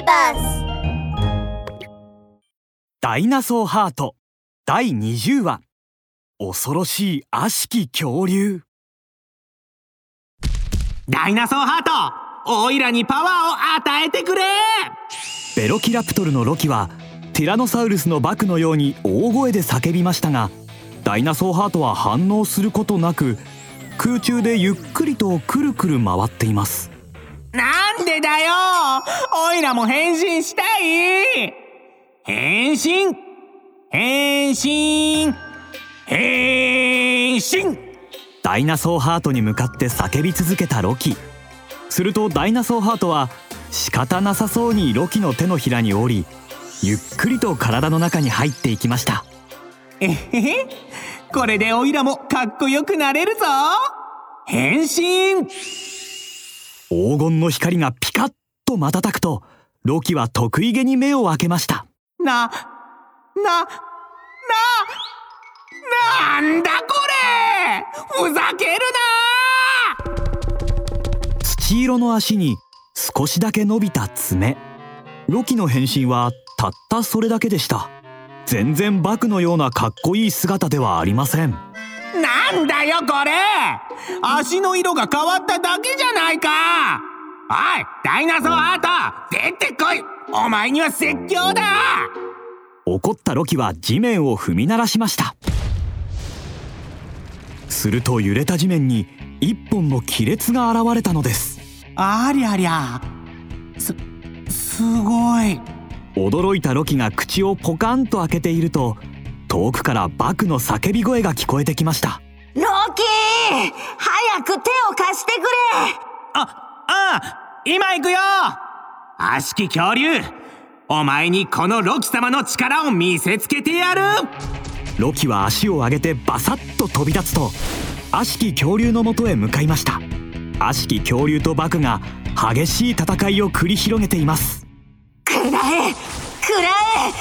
ビバスダイナソーハート。第20話。恐ろしい悪しき恐竜。ダイナソーハート。オイラにパワーを与えてくれ。ベロキラプトルのロキはティラノサウルスのバクのように大声で叫びましたがダイナソーハートは反応することなく空中でゆっくりとくるくる回っています。なんでだよ。オイラも変身したい？変身？変身？変身？ダイナソーハートに向かって叫び続けたロキ。するとダイナソーハートは仕方なさそうにロキの手のひらに降りゆっくりと体の中に入っていきました。えへへ？これでオイラもかっこよくなれるぞ。変身黄金の光がピカッと瞬くとロキは得意げに目を開けました。な、な、な、なんだこれ！ふざけるな！土色の足に少しだけ伸びた爪。ロキの変身はたったそれだけでした。全然バクのようなかっこいい姿ではありません。なんだよこれ！足の色が変わっただけじゃないかおいダイナソーハート出てこい。お前には説教だ。怒ったロキは地面を踏み鳴らしました。すると揺れた地面に一本の亀裂が現れたのです。ありゃりゃ。すすごい。驚いたロキが口をポカンと開けていると遠くからバクの叫び声が聞こえてきました。ロキー早く手を貸してくれ。あ今行くよ。悪しき恐竜。お前にこのロキ様の力を見せつけてやる。ロキは足を上げてバサッと飛び立つと悪しき恐竜のもとへ向かいました。悪しき恐竜とバクが激しい戦いを繰り広げています。くらえくらえ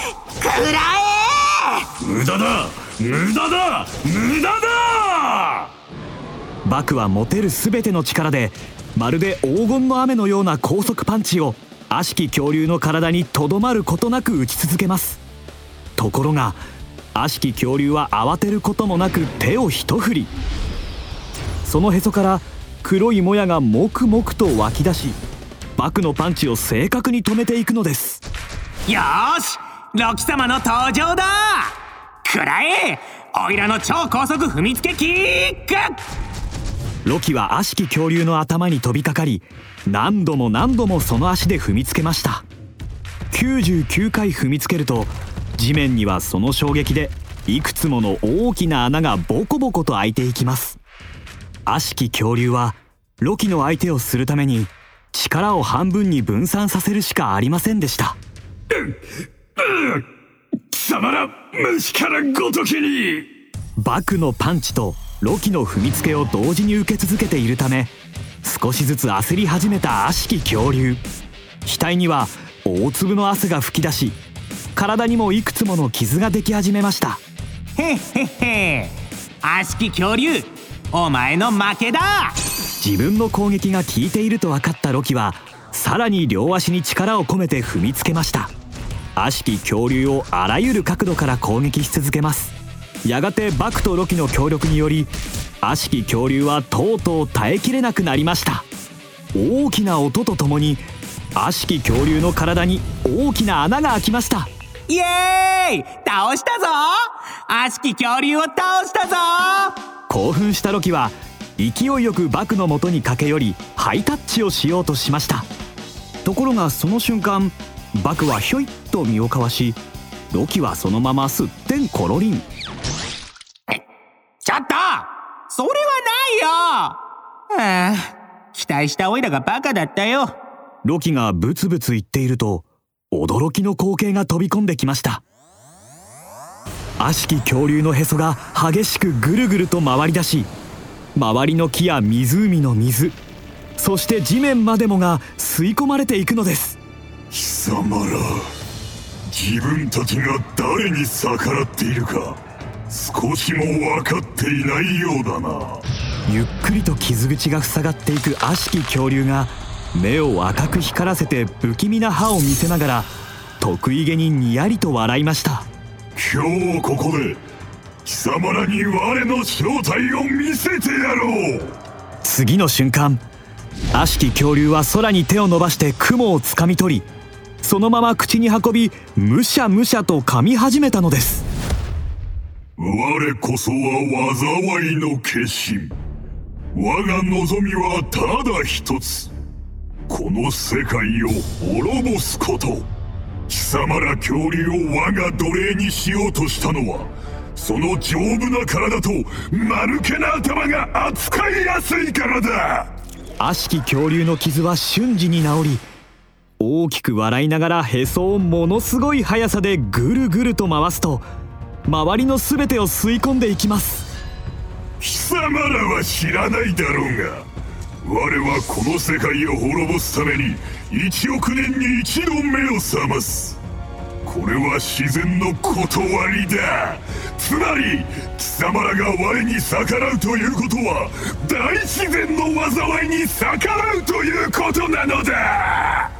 くらえ。無駄だ無駄だ無駄だバクは持てる全ての力でまるで黄金の雨のような高速パンチを悪しき恐竜の体にとどまることなく打ち続けます。ところが悪しき恐竜は慌てることもなく手を一振り。そのへそから黒いもやがもくもくと湧き出しバクのパンチを正確に止めていくのです。よーしロキ様の登場だ。くらえオイラの超高速踏みつけキック。ロキは悪しき恐竜の頭に飛びかかり何度も何度もその足で踏みつけました。99回踏みつけると地面にはその衝撃でいくつもの大きな穴がボコボコと開いていきます。悪しき恐竜はロキの相手をするために力を半分に分散させるしかありませんでした。貴様ら虫からごときに。バクのパンチとロキの踏みつけを同時に受け続けているため少しずつ焦り始めた悪しき恐竜。額には大粒の汗が噴き出し体にもいくつもの傷ができ始めました。へっへっへ。悪しき恐竜お前の負けだ。自分の攻撃が効いていると分かったロキはさらに両足に力を込めて踏みつけました。悪しき恐竜をあらゆる角度から攻撃し続けますやがてバクとロキの協力により悪しき恐竜はとうとう耐えきれなくなりました。大きな音とともに悪しき恐竜の体に大きな穴が開きました。イエーイ!倒したぞ!悪しき恐竜を倒したぞ!興奮したロキは勢いよくバクの元に駆け寄りハイタッチをしようとしました。ところがその瞬間バクはひょいっと身をかわしロキはそのまますってんころりんちょっとそれはないよ。ああ期待したオイラがバカだったよ。ロキがブツブツ言っていると驚きの光景が飛び込んできました。悪しき恐竜のへそが激しくぐるぐると回り出し周りの木や湖の水そして地面までもが吸い込まれていくのです。貴様ら自分たちが誰に逆らっているか少しも分かっていないようだなゆっくりと傷口が塞がっていく悪しき恐竜が目を赤く光らせて不気味な歯を見せながら得意げににやりと笑いました。今日ここで貴様らに我の正体を見せてやろう。次の瞬間悪しき恐竜は空に手を伸ばして雲をつかみ取りそのまま口に運びむしゃむしゃと噛み始めたのです。我こそは災いの化身我が望みはただ一つ。この世界を滅ぼすこと。貴様ら恐竜を我が奴隷にしようとしたのはその丈夫な体と間抜けな頭が扱いやすいからだ。悪しき恐竜の傷は瞬時に治り大きく笑いながらへそをものすごい速さでぐるぐると回すと周りの全てを吸い込んでいきます。貴様らは知らないだろうが我はこの世界を滅ぼすために1億年に一度目を覚ます。これは自然の断りだ。つまり貴様らが我に逆らうということは大自然の災いに逆らうということなのだ。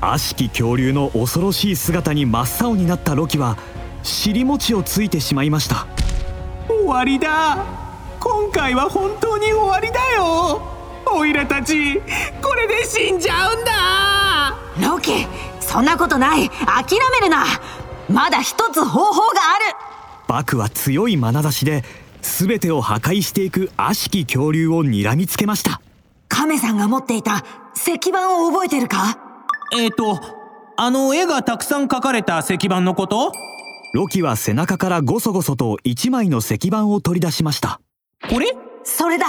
悪しき恐竜の恐ろしい姿に真っ青になったロキは尻餅をついてしまいました。終わりだ。今回は本当に終わりだよ。オイラたちこれで死んじゃうんだ。ロキそんなことない。諦めるな。まだ一つ方法がある。バクは強い眼差しで全てを破壊していく悪しき恐竜を睨みつけました。カメさんが持っていた石板を覚えてるか？えっ、ー、とあの絵がたくさん描かれた石板のこと？ロキは背中からゴソゴソと一枚の石板を取り出しましたこれ？それだ。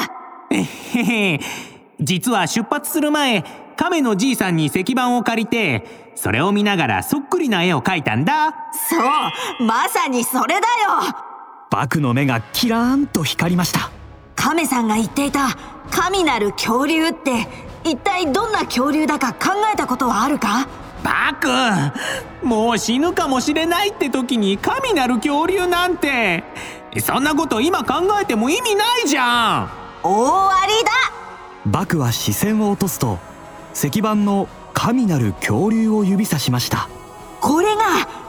えへへ実は出発する前亀のじいさんに石板を借りてそれを見ながらそっくりな絵を描いたんだ。そうまさにそれだよ。バクの目がキラーンと光りました。亀さんが言っていた神なる恐竜って一体どんな恐竜だか考えたことはあるか？バクもう死ぬかもしれないって時に神なる恐竜なんてそんなこと今考えても意味ないじゃん。大ありだ。バクは視線を落とすと石板の神なる恐竜を指さしました。これが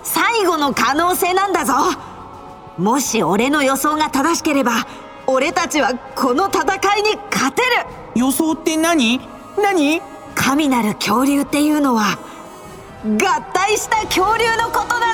最後の可能性なんだぞ。もし俺の予想が正しければ俺たちはこの戦いに勝てる。予想って何？何？神なる恐竜っていうのは合体した恐竜のことなんだ